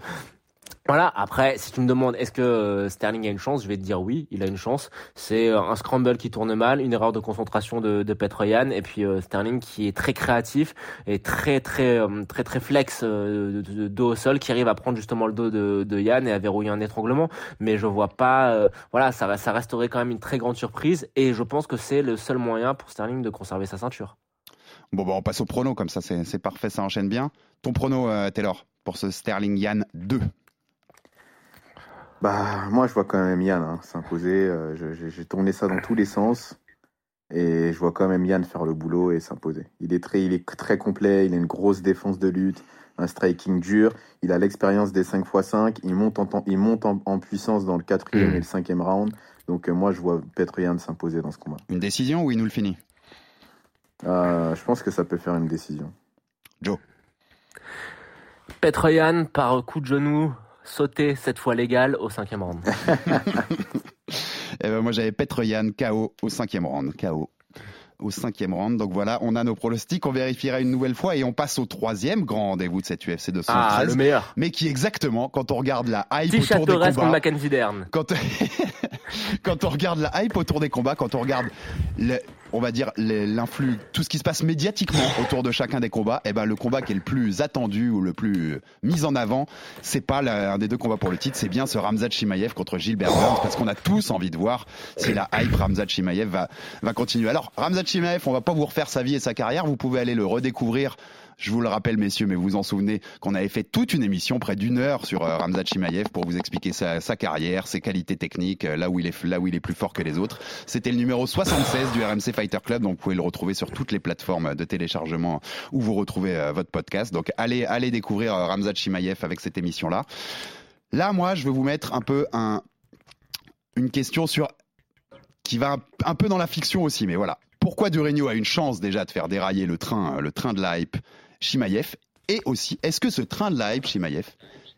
Voilà, après, si tu me demandes est-ce que euh, Sterling a une chance, je vais te dire oui, il a une chance. C'est euh, un scramble qui tourne mal, une erreur de concentration de, de Petroyan, et puis euh, Sterling qui est très créatif et très très très très flex de, dos au sol, qui arrive à prendre justement le dos de, de Yann et à verrouiller un étranglement. Mais je vois pas, voilà, ça, ça resterait quand même une très grande surprise, et je pense que c'est le seul moyen pour Sterling de conserver sa ceinture. Bon, bah, on passe au prono, comme ça c'est parfait, ça enchaîne bien. Ton prono, Taylor, pour ce Sterling Yann 2 bah, moi, je vois quand même Yann hein, s'imposer. Euh, j'ai tourné ça dans tous les sens. Et je vois quand même Yann faire le boulot et s'imposer. Il est très, il est très complet, il a une grosse défense de lutte, un striking dur. Il a l'expérience des 5 x 5. Il monte en, il monte en, puissance dans le quatrième mm. et le cinquième round. Donc euh, moi, je vois Yann s'imposer dans ce combat. Une décision ou il nous le finit? Euh, Je pense que ça peut faire une décision. Joe Yann par coup de genou sauter cette fois légal au cinquième round. Eh ben moi j'avais Yann KO au cinquième round. KO au cinquième round. Donc voilà, on a nos pronostics, on vérifiera une nouvelle fois et on passe au troisième grand rendez-vous de cette UFC 213. Ah, le meilleur. Mais qui exactement, quand on regarde la hype autour des combats... Mackenzie Dern. Quand, quand on regarde la hype autour des combats, quand on regarde le, on va dire l'influx, tout ce qui se passe médiatiquement autour de chacun des combats, et eh ben le combat qui est le plus attendu ou le plus mis en avant, c'est pas un des deux combats pour le titre, c'est bien ce Ramzat Chimaev contre Gilbert Burns parce qu'on a tous envie de voir si la hype Ramzat Chimaev va va continuer. Alors Ramzat Chimaev, on va pas vous refaire sa vie et sa carrière, vous pouvez aller le redécouvrir je vous le rappelle, messieurs, mais vous vous en souvenez qu'on avait fait toute une émission, près d'une heure, sur euh, Ramzat Chimaev pour vous expliquer sa, carrière, ses qualités techniques, euh, là où il est là où il est plus fort que les autres. C'était le numéro 76 du RMC Fighter Club, donc vous pouvez le retrouver sur toutes les plateformes de téléchargement où vous retrouvez euh, votre podcast. Donc allez allez découvrir Ramzat Chimaev avec cette émission là. Moi, je vais vous mettre un peu un une question sur qui va un peu dans la fiction aussi, mais voilà. Pourquoi Duregno a une chance déjà de faire dérailler le train, le train de la hype? Shimaev Et aussi, est-ce que ce train de la hype Shimaev,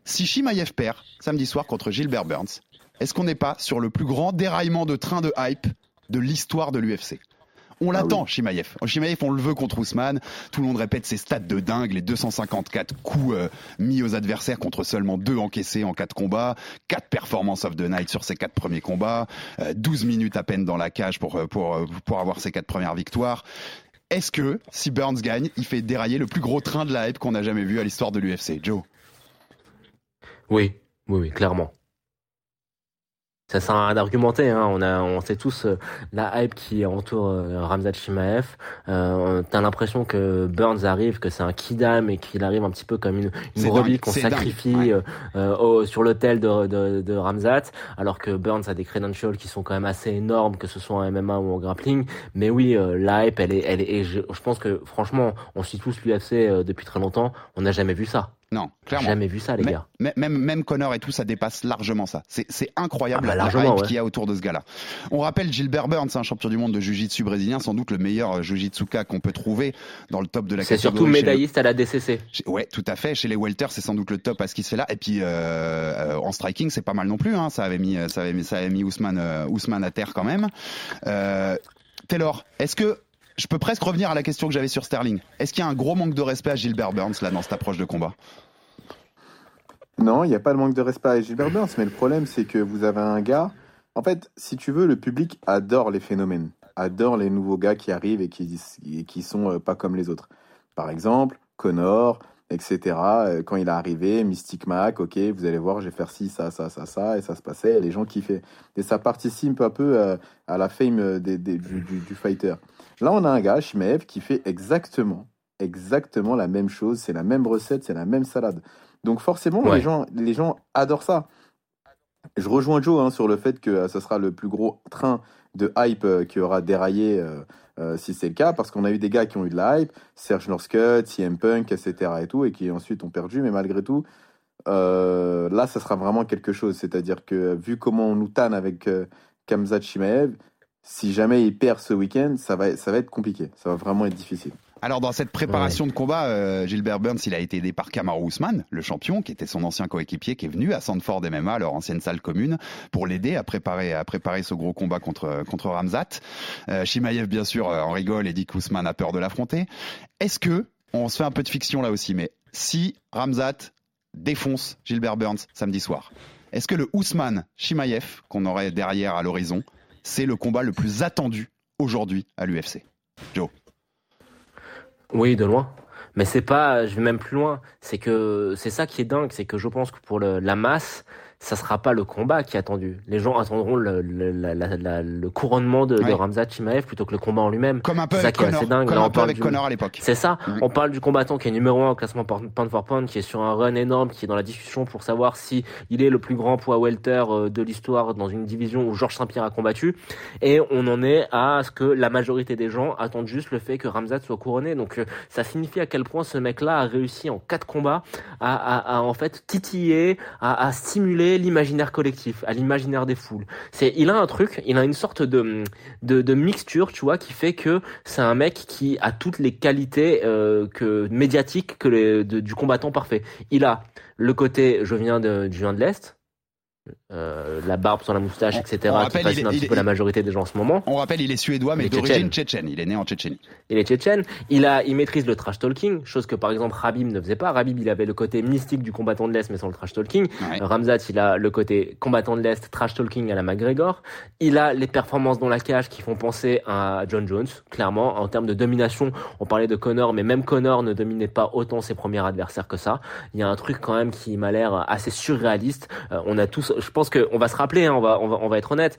si Shimaev perd samedi soir contre Gilbert Burns, est-ce qu'on n'est pas sur le plus grand déraillement de train de hype de l'histoire de l'UFC on ah l'attend, Shimaev. Shimaev, on le veut contre Ousmane. Tout le monde répète ses stats de dingue, les 254 coups euh, mis aux adversaires contre seulement deux encaissés en quatre combats, quatre performances of the night sur ses quatre premiers combats, 12 euh, minutes à peine dans la cage pour, euh, pour, pour avoir ses quatre premières victoires. Est-ce que, si Burns gagne, il fait dérailler le plus gros train de la hype qu'on a jamais vu à l'histoire de l'UFC Joe? Oui, oui, oui, clairement. Ça sert à rien d'argumenter. Hein. On a, on sait tous euh, la hype qui entoure euh, Ramzat Chimaev. Euh, T'as l'impression que Burns arrive, que c'est un kidam et qu'il arrive un petit peu comme une, une brebis qu'on sacrifie euh, euh sur l'hôtel de, de, de, Ramzat, alors que Burns a des credentials qui sont quand même assez énormes, que ce soit en MMA ou en grappling. Mais oui, euh, la hype, elle est, elle est. Et je, je pense que franchement, on suit tous l'UFC depuis très longtemps. On n'a jamais vu ça. Non, clairement. Jamais vu ça, les gars. Même, même Connor et tout, ça dépasse largement ça. C'est incroyable ah bah, la hype qu'il y a autour de ce gars-là. On rappelle Gilbert Burns, un champion du monde de jiu-jitsu brésilien, sans doute le meilleur jiu-jitsuka qu'on peut trouver dans le top de la catégorie. C'est surtout médailliste à la DCC. Ouais, tout à fait. Chez les welters, c'est sans doute le top à ce qui se fait là. Et puis euh, en striking, c'est pas mal non plus. Hein. Ça avait mis, ça avait mis, ça avait mis Ousmane, euh, Ousmane à terre quand même. Euh, Taylor, est-ce que je peux presque revenir à la question que j'avais sur Sterling. Est-ce qu'il y a un gros manque de respect à Gilbert Burns là dans cette approche de combat? Non, il n'y a pas de manque de respect à Gilbert Burns, mais le problème c'est que vous avez un gars. En fait, si tu veux, le public adore les phénomènes, adore les nouveaux gars qui arrivent et qui et sont euh, pas comme les autres. Par exemple, Connor, etc. Euh, quand il est arrivé, Mystic Mac, ok, vous allez voir, je vais faire ci, ça, ça, ça, ça, et ça se passait, les gens kiffaient. Et ça participe un peu euh, à, la fame du, du fighter. Là, on a un gars, Shimev, qui fait exactement, exactement la même chose. C'est la même recette, c'est la même salade. Donc forcément, les, gens, les gens adorent ça. Je rejoins Joe hein, sur le fait que euh, ce sera le plus gros train de hype euh, qui aura déraillé euh, si c'est le cas, parce qu'on a eu des gars qui ont eu de la hype, Serge Norskut, CM Punk, etc. et tout, et qui ensuite ont perdu, mais malgré tout, là, ça sera vraiment quelque chose. C'est-à-dire que vu comment on nous tanne avec Kamzat Shimaev, si jamais il perd ce week-end, ça va, ça va être compliqué. Ça va vraiment être difficile. Alors dans cette préparation de combat, euh, Gilbert Burns, il a été aidé par Kamaru Ousmane, le champion, qui était son ancien coéquipier, qui est venu à Sandford MMA, leur ancienne salle commune, pour l'aider à préparer, à préparer ce gros combat contre, contre Ramzat. Euh, Shimaev, bien sûr, euh, en rigole et dit qu'Ousmane a peur de l'affronter. Est-ce que, on se fait un peu de fiction là aussi, mais si Ramzat défonce Gilbert Burns samedi soir, est-ce que le Ousmane Shimaev qu'on aurait derrière à l'horizon c'est le combat le plus attendu aujourd'hui à l'UFC. Joe. Oui, de loin. Mais c'est pas, je vais même plus loin. C'est que c'est ça qui est dingue, c'est que je pense que pour la masse, ça sera pas le combat qui est attendu. Les gens attendront le, le, le couronnement de, de, Ramzat Chimaev plutôt que le combat en lui-même. Comme un peu avec Connor, dingue. Comme un peu avec Connor à l'époque. C'est ça. On parle du combattant qui est numéro un au classement pound for pound, qui est sur un run énorme, qui est dans la discussion pour savoir si il est le plus grand poids welter euh, de l'histoire dans une division où Georges Saint-Pierre a combattu. Et on en est à ce que la majorité des gens attendent juste le fait que Ramzat soit couronné. Donc euh, ça signifie à quel point ce mec-là a réussi en quatre combats à, à, à en fait titiller, à, à l'imaginaire collectif, à l'imaginaire des foules. C'est, il a un truc, il a une sorte de, de, mixture, tu vois, qui fait que c'est un mec qui a toutes les qualités euh, que médiatiques que les, du combattant parfait. Il a le côté, je viens de, je de l'est, euh, la barbe sur la moustache, etc., qui fascine un petit peu la majorité des gens en ce moment. On rappelle, il est suédois, mais d'origine tchétchène. Il est né en Tchétchénie. Il est tchétchène. Il a, il maîtrise le trash talking, chose que par exemple Rabib ne faisait pas. Rabib, il avait le côté mystique du combattant de l'Est, mais sans le trash talking. Ramzat, il a le côté combattant de l'Est, trash talking à la McGregor. Il a les performances dans la cage qui font penser à John Jones, clairement. En termes de domination, on parlait de Connor, mais même Connor ne dominait pas autant ses premiers adversaires que ça. Il y a un truc quand même qui m'a l'air assez surréaliste. Euh, on a tous, je pense qu'on va se rappeler, hein, on, va, on, va, on va être honnête.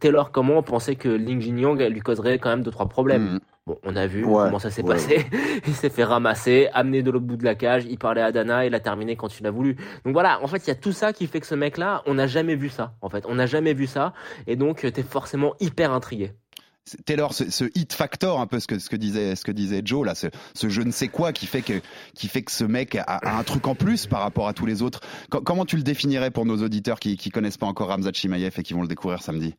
Taylor, comment on pensait que Ling Jingyang lui causerait quand même deux trois problèmes. Mm. Bon, on a vu comment ça s'est passé. il s'est fait ramasser, amener de l'autre bout de la cage. Il parlait à Dana, il a terminé quand il a voulu. Donc voilà, en fait, il y a tout ça qui fait que ce mec-là, on n'a jamais vu ça. En fait, on n'a jamais vu ça, et donc t'es forcément hyper intrigué. Taylor, ce, ce, hit factor, un peu ce que, ce que disait, ce que disait Joe là, ce, ce, je ne sais quoi qui fait que, qui fait que ce mec a, un truc en plus par rapport à tous les autres. comment tu le définirais pour nos auditeurs qui, qui connaissent pas encore Ramzat Chimaev et qui vont le découvrir samedi?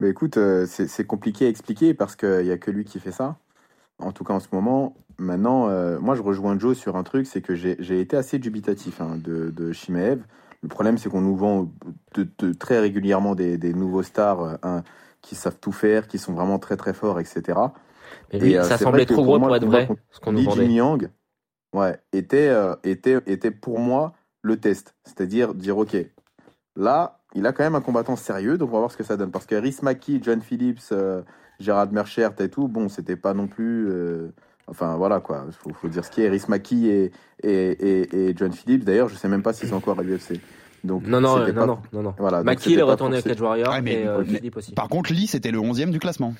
Bah écoute, euh, c'est compliqué à expliquer parce qu'il n'y a que lui qui fait ça. En tout cas en ce moment. Maintenant, euh, moi je rejoins Joe sur un truc, c'est que j'ai été assez dubitatif hein, de, de. Le problème, c'est qu'on nous vend très régulièrement des, des nouveaux stars. Euh, qui savent tout faire, qui sont vraiment très très forts, etc. et euh, ça semblait trop gros pour être vrai, ce qu'on nous vendait. Yang, ouais, était, euh, était, était pour moi le test. C'est-à-dire dire, ok, là, il a quand même un combattant sérieux, donc on va voir ce que ça donne. Parce que Rhys Mackie, John Phillips, euh, Gérard Merchert et tout, bon, c'était pas non plus. enfin, voilà quoi, il faut, dire ce qui est. Rhys Mackie et, et, et, John Phillips, d'ailleurs, je sais même pas s'ils sont encore à l'UFC. Donc, non, non, non, pas- non, non, non. Voilà, est retourné à Cage Warrior mais- et euh, mais- Philippe aussi. Par contre, Lee, c'était le 11e du classement.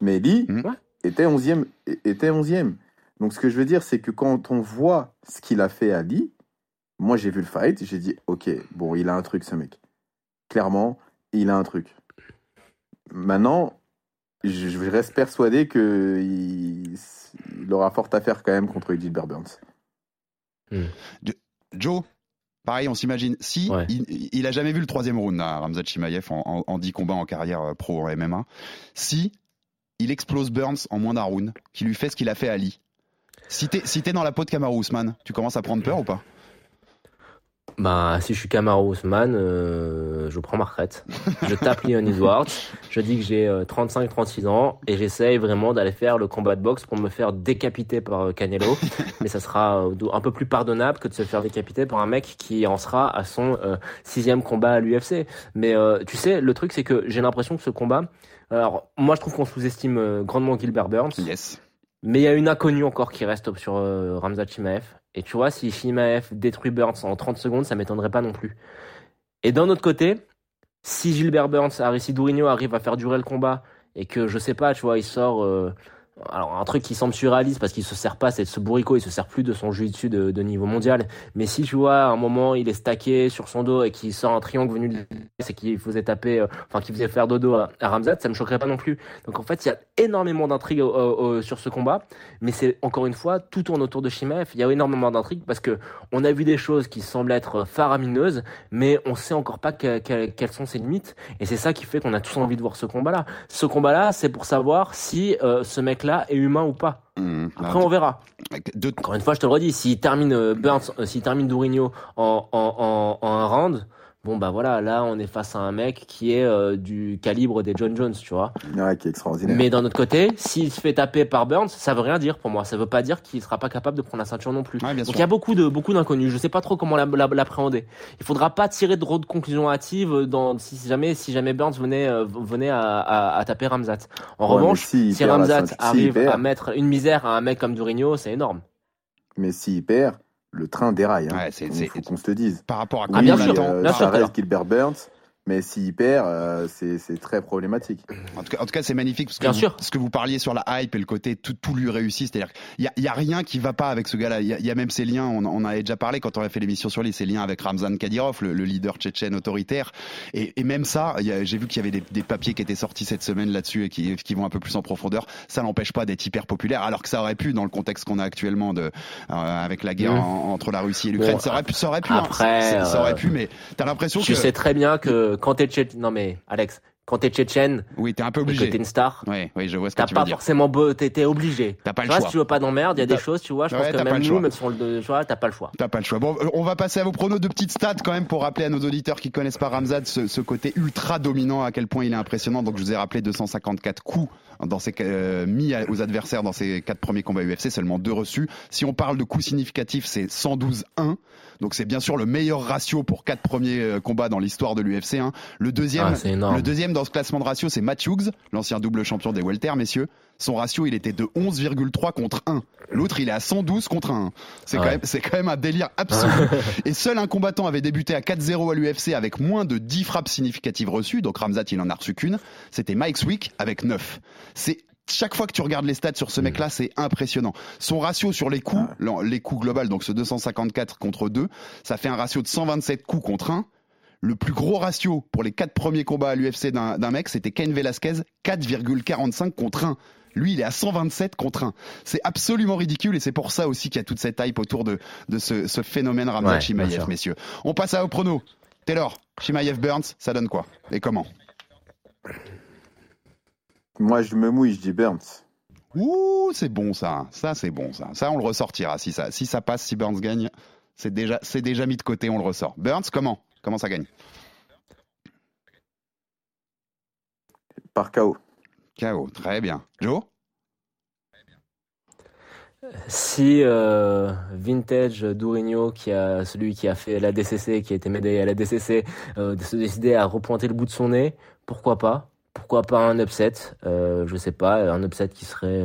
Mais Lee. Ouais. était 11e. Était 11e. Donc, ce que je veux dire, c'est que quand on voit ce qu'il a fait à Lee, moi, j'ai vu le fight, j'ai dit, OK, bon, il a un truc, ce mec. Clairement, il a un truc. Maintenant, je, je reste persuadé qu'il il aura fort à faire quand même contre Gilbert Burns. Joe, pareil, on s'imagine. Si Ouais. il, il a jamais vu le troisième round à Ramzat Chimaev en, en, en 10 combats en carrière euh, pro en MMA. Si il explose Burns en moins d'un round, qui lui fait ce qu'il a fait à Lee. Si t'es si dans la peau de Kamaru Usman, tu commences à prendre peur ou pas? Bah, si je suis Kamaru Usman, euh, je prends ma retraite. Je tape Leon Edwards. Je dis que j'ai 35-36 ans et j'essaye vraiment d'aller faire le combat de boxe pour me faire décapiter par euh, Canelo. Mais ça sera euh, un peu plus pardonnable que de se faire décapiter par un mec qui en sera à son euh, sixième combat à l'UFC. Mais euh, tu sais, le truc c'est que j'ai l'impression que ce combat... Alors, moi je trouve qu'on sous-estime euh, grandement Gilbert Burns. Yes. Mais il y a une inconnue encore qui reste sur euh, Ramzat Chimaev. Et tu vois, si Chimaev détruit Burns en 30 secondes, ça m'étonnerait pas non plus. Et d'un autre côté, si Gilbert Burns, si Dourinho arrive à faire durer le combat et que, je sais pas, tu vois, il sort... euh, alors un truc qui semble surréaliste parce qu'il se sert pas, c'est de ce bourrico, il se sert plus de son dessus de, de niveau mondial. Mais si tu vois, à un moment, il est stacké sur son dos et qu'il sort un triangle venu de c'est qu'il faisait taper, euh, enfin qu'il faisait faire dodo à, à Ramzat, ça me choquerait pas non plus. Donc en fait, il y a énormément d'intrigues euh, euh, sur ce combat, mais c'est encore une fois tout tourne autour de Shimaev. Il y a énormément d'intrigues parce que on a vu des choses qui semblent être faramineuses, mais on sait encore pas que- que- quelles sont ses limites. Et c'est ça qui fait qu'on a tous envie de voir ce combat-là. Ce combat-là, c'est pour savoir si ce mec-là est humain ou pas. Mmh. Après, on verra. De- Encore une fois, je te le redis, s'il termine euh, Burns, euh, s'il termine Dourinho en, en, en, en un round, bon bah voilà, là on est face à un mec qui est euh, du calibre des John Jones, tu vois. Ouais, qui est extraordinaire. Mais d'un autre côté, s'il se fait taper par Burns, ça veut rien dire pour moi. Ça veut pas dire qu'il sera pas capable de prendre la ceinture non plus. Ouais, bien Donc il y a beaucoup de beaucoup d'inconnus. Je sais pas trop comment la- la- l'appréhender. Il faudra pas tirer de trop de conclusions hâtives dans si jamais si jamais Burns venait euh, venait à, à, à taper Ramzat. En Ouais, revanche, si la Ramzat arrive à mettre une misère à un mec comme Dourinho, c'est énorme. Mais s'il perd, le train déraille. Hein. Ouais, c'est- faut qu'on se le dise. par rapport à Ah, comment bien sûr, euh, bien sûr, reste Gilbert Burns, mais s'il perd, euh, c'est c'est très problématique. En tout cas, en tout cas, c'est magnifique parce que Bien vous, sûr. ce que vous parliez sur la hype et le côté tout, tout lui réussit, c'est-à-dire qu'il y a, il y a rien qui va pas avec ce gars-là. Il y, a- il y a même ces liens, on, on en avait déjà parlé quand on a fait l'émission sur lui, ces liens avec Ramzan Kadyrov, le, le leader tchétchène autoritaire. Et, et même ça, il y a- j'ai vu qu'il y avait des, des papiers qui étaient sortis cette semaine là-dessus et qui, qui vont un peu plus en profondeur. Ça n'empêche pas d'être hyper populaire, alors que ça aurait pu dans le contexte qu'on a actuellement de, euh, avec la guerre Mmh. en- entre la Russie et l'Ukraine. Bon, ça aurait pu, ça aurait pu, hein. après, ça, ça aurait euh, pu, mais t'as l'impression Tu que sais très bien que quand t'es tchétchène, non mais Alex, quand t'es tchétchène oui, t'es un peu et que obligé. t'es une star, Oui, oui, je vois ce que t'as tu veux pas dire. forcément beau, t'es obligé. T'as pas Tu le vois, choix. si tu veux pas d'emmerde, il y a des T'as- choses, tu vois, je Ouais, pense que t'as pas même le nous, choix. même sur le, tu vois, t'as pas le choix. T'as pas le choix. Bon, on va passer à vos pronos. Deux petites stats quand même pour rappeler à nos auditeurs qui connaissent pas Ramzad ce, ce côté ultra dominant, à quel point il est impressionnant. Donc je vous ai rappelé 254 coups dans ses, euh, mis aux adversaires dans ses quatre premiers combats UFC, seulement deux reçus. Si on parle de coups significatifs, c'est 112-1. Donc c'est bien sûr le meilleur ratio pour quatre premiers euh, combats dans l'histoire de l'UFC. Hein. Le deuxième, Ah, le deuxième dans ce classement de ratio, c'est Matt Hughes, l'ancien double champion des welter, messieurs. Son ratio, il était de 11,3 contre 1. L'autre, il est à 112 contre 1. C'est quand même, c'est quand même un délire absolu. Et seul un combattant avait débuté à 4-0 à l'UFC avec moins de 10 frappes significatives reçues. Donc Ramzat, il en a reçu qu'une. C'était Mike Swick avec 9. C'est chaque fois que tu regardes les stats sur ce mec-là, c'est impressionnant. Son ratio sur les coups, les coups global, donc ce 254 contre 2, ça fait un ratio de 127 coups contre 1. Le plus gros ratio pour les quatre premiers combats à l'UFC d'un mec, c'était Ken Velasquez, 4,45 contre 1. Lui, il est à 127 contre 1. C'est absolument ridicule et c'est pour ça aussi qu'il y a toute cette hype autour de, de ce, ce phénomène Ramzat Ouais, Chimaev, messieurs. On passe à au prono. Taylor, Chimaev Burns, ça donne quoi Et comment Moi, je me mouille, je dis Burns. Ouh, c'est bon ça. Ça, c'est bon ça. Ça, on le ressortira. Si ça, si ça passe, si Burns gagne, c'est déjà, c'est déjà mis de côté, on le ressort. Burns, comment Comment ça gagne? Par KO. KO, très bien. Joe? Si euh, Vintage Dourinho, qui a celui qui a fait la DCC, qui a été médaillé à la DCC, euh, de se décider à repointer le bout de son nez, pourquoi pas? Pourquoi pas un upset? Euh, Je sais pas, un upset qui serait.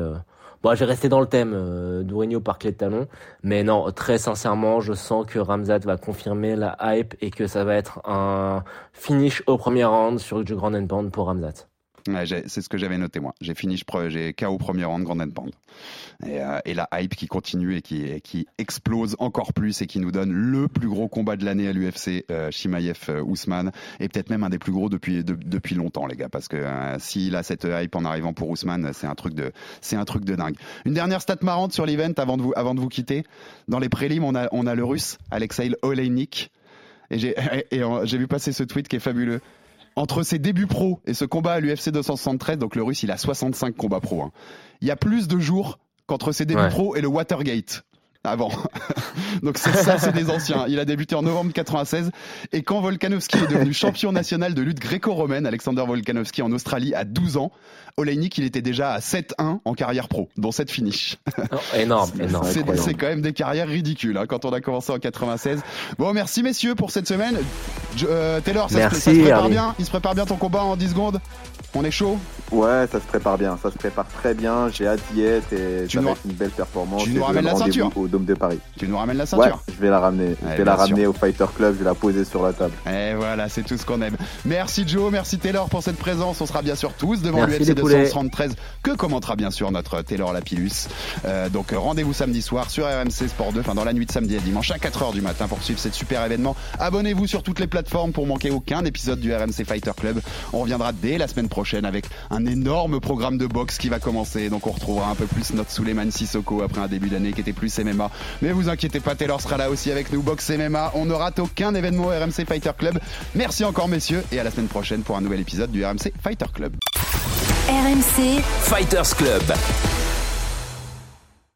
Bon, j'ai resté dans le thème euh, par clé de talon, mais non, très sincèrement, je sens que Ramzat va confirmer la hype et que ça va être un finish au premier round sur du Grand Pound pour Ramzat. Ouais, c'est ce que j'avais noté moi. J'ai fini, j'ai KO premier round, Grand Pound. Et, euh, et, la hype qui continue et qui, qui explose encore plus et qui nous donne le plus gros combat de l'année à l'UFC, euh, Shimaev euh, Ousmane, et peut-être même un des plus gros depuis depuis longtemps les gars, parce que euh, s'il a cette hype en arrivant pour Ousmane, c'est un truc de c'est un truc de dingue. Une dernière stat marrante sur l'event avant de vous avant de vous quitter. Dans les prélims, on a on a le Russe Alexei Oleinik et j'ai et, j'ai vu passer ce tweet qui est fabuleux entre ses débuts pro et ce combat à l'UFC 273, donc le russe il a 65 combats pro. Hein. Il y a plus de jours qu'entre ses débuts pro et le Watergate avant. Donc c'est ça, c'est des anciens. Il a débuté en novembre 96 et quand Volkanovski est devenu champion national de lutte gréco-romaine, Alexander Volkanovski en Australie à 12 ans, Oleinik il était déjà à 7-1 en carrière pro, dont cette finish. Oh, énorme, énorme. C'est quand même des carrières ridicules hein, quand on a commencé en 96. Bon, merci messieurs pour cette semaine. Euh, Taylor, ça, se, prépare bien? Il se prépare bien ton combat en 10 secondes? On est chaud? Ouais, ça se prépare bien, ça se prépare très bien. J'ai hâte d'y être et tu ça va être une belle performance. Tu nous ramènes la ceinture au Dôme de Paris. Tu nous ramènes la ceinture Ouais, je vais la ramener. je vais la ramener au Fighter Club, je vais la poser sur la table. Et voilà, c'est tout ce qu'on aime. Merci Joe, merci Taylor pour cette présence. On sera bien sûr tous devant l'UFC 273 que commentera bien sûr notre Taylor Lapillus. Euh, donc rendez-vous samedi soir sur RMC Sport 2, enfin dans la nuit de samedi à dimanche à 4h du matin pour suivre cet super événement. Abonnez-vous sur toutes les plateformes pour manquer aucun épisode du RMC Fighter Club. On reviendra dès la semaine prochaine avec un énorme programme de boxe qui va commencer. Donc on retrouvera un peu plus notre Suleiman Sissoko après un début d'année qui était plus MMA. Mais vous inquiétez pas, Taylor sera là aussi avec nous. Boxe MMA. On ne rate aucun événement RMC Fighter Club. Merci encore messieurs et à la semaine prochaine pour un nouvel épisode du RMC Fighter Club. RMC Fighters Club.